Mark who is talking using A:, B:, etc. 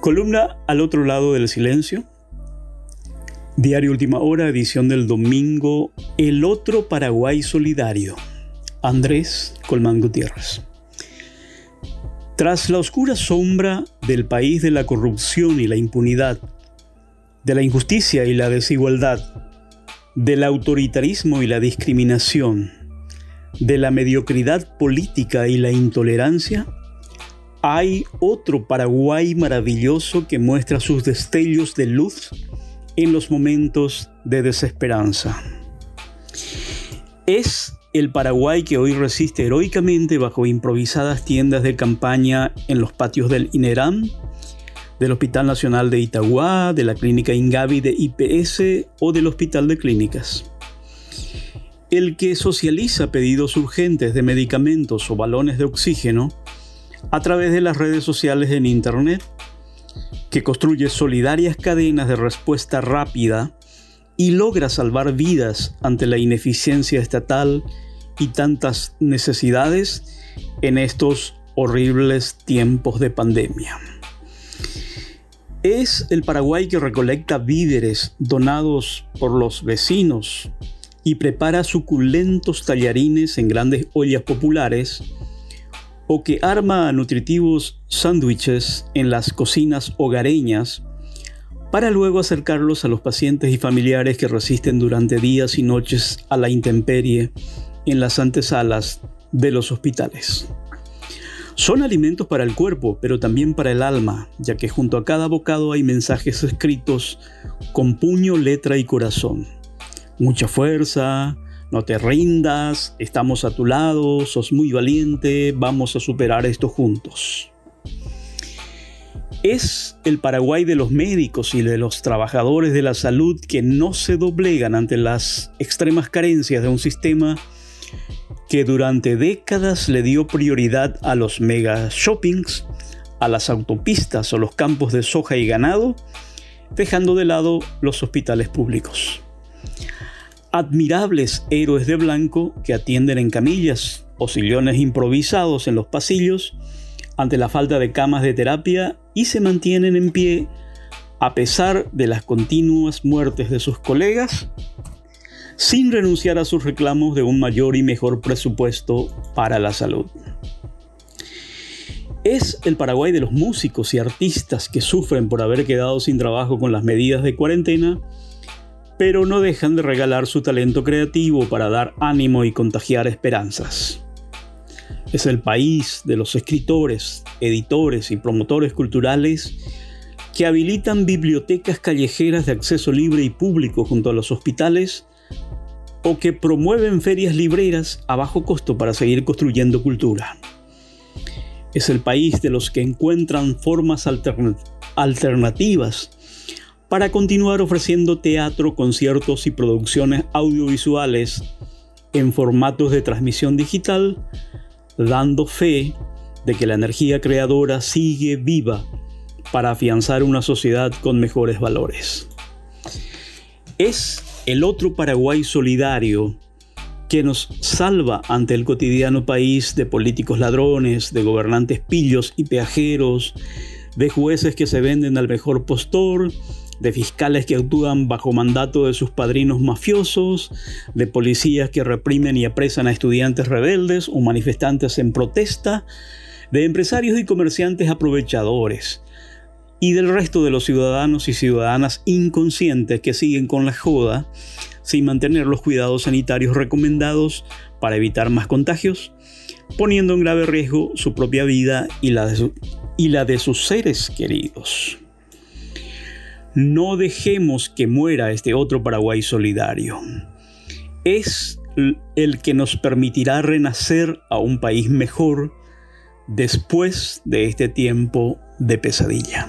A: Columna al otro lado del silencio. Diario Última Hora, edición del domingo. El otro Paraguay solidario. Andrés Colmán Gutiérrez. Tras la oscura sombra del país de la corrupción y la impunidad, de la injusticia y la desigualdad, del autoritarismo y la discriminación, de la mediocridad política y la intolerancia, hay otro Paraguay maravilloso que muestra sus destellos de luz en los momentos de desesperanza. Es el Paraguay que hoy resiste heroicamente bajo improvisadas tiendas de campaña en los patios del INERAM, del Hospital Nacional de Itagua, de la Clínica Ingavi de IPS o del Hospital de Clínicas. El que socializa pedidos urgentes de medicamentos o balones de oxígeno a través de las redes sociales en Internet, que construye solidarias cadenas de respuesta rápida y logra salvar vidas ante la ineficiencia estatal y tantas necesidades en estos horribles tiempos de pandemia. Es el Paraguay que recolecta víveres donados por los vecinos y prepara suculentos tallarines en grandes ollas populares o que arma nutritivos sándwiches en las cocinas hogareñas para luego acercarlos a los pacientes y familiares que resisten durante días y noches a la intemperie en las antesalas de los hospitales. Son alimentos para el cuerpo, pero también para el alma, ya que junto a cada bocado hay mensajes escritos con puño, letra y corazón. Mucha fuerza, no te rindas, estamos a tu lado, sos muy valiente, vamos a superar esto juntos. Es el Paraguay de los médicos y de los trabajadores de la salud que no se doblegan ante las extremas carencias de un sistema que durante décadas le dio prioridad a los mega shoppings, a las autopistas o los campos de soja y ganado, dejando de lado los hospitales públicos. Admirables héroes de blanco que atienden en camillas o sillones improvisados en los pasillos ante la falta de camas de terapia y se mantienen en pie a pesar de las continuas muertes de sus colegas, sin renunciar a sus reclamos de un mayor y mejor presupuesto para la salud. Es el Paraguay de los músicos y artistas que sufren por haber quedado sin trabajo con las medidas de cuarentena, pero no dejan de regalar su talento creativo para dar ánimo y contagiar esperanzas. Es el país de los escritores, editores y promotores culturales que habilitan bibliotecas callejeras de acceso libre y público junto a los hospitales o que promueven ferias libreras a bajo costo para seguir construyendo cultura. Es el país de los que encuentran formas alternativas para continuar ofreciendo teatro, conciertos y producciones audiovisuales en formatos de transmisión digital dando fe de que la energía creadora sigue viva para afianzar una sociedad con mejores valores. Es el otro Paraguay solidario que nos salva ante el cotidiano país de políticos ladrones, de gobernantes pillos y peajeros, de jueces que se venden al mejor postor, de fiscales que actúan bajo mandato de sus padrinos mafiosos, de policías que reprimen y apresan a estudiantes rebeldes o manifestantes en protesta, de empresarios y comerciantes aprovechadores, y del resto de los ciudadanos y ciudadanas inconscientes que siguen con la joda sin mantener los cuidados sanitarios recomendados para evitar más contagios, poniendo en grave riesgo su propia vida y la de, y la de sus seres queridos. No dejemos que muera este otro Paraguay solidario. Es el que nos permitirá renacer a un país mejor después de este tiempo de pesadilla.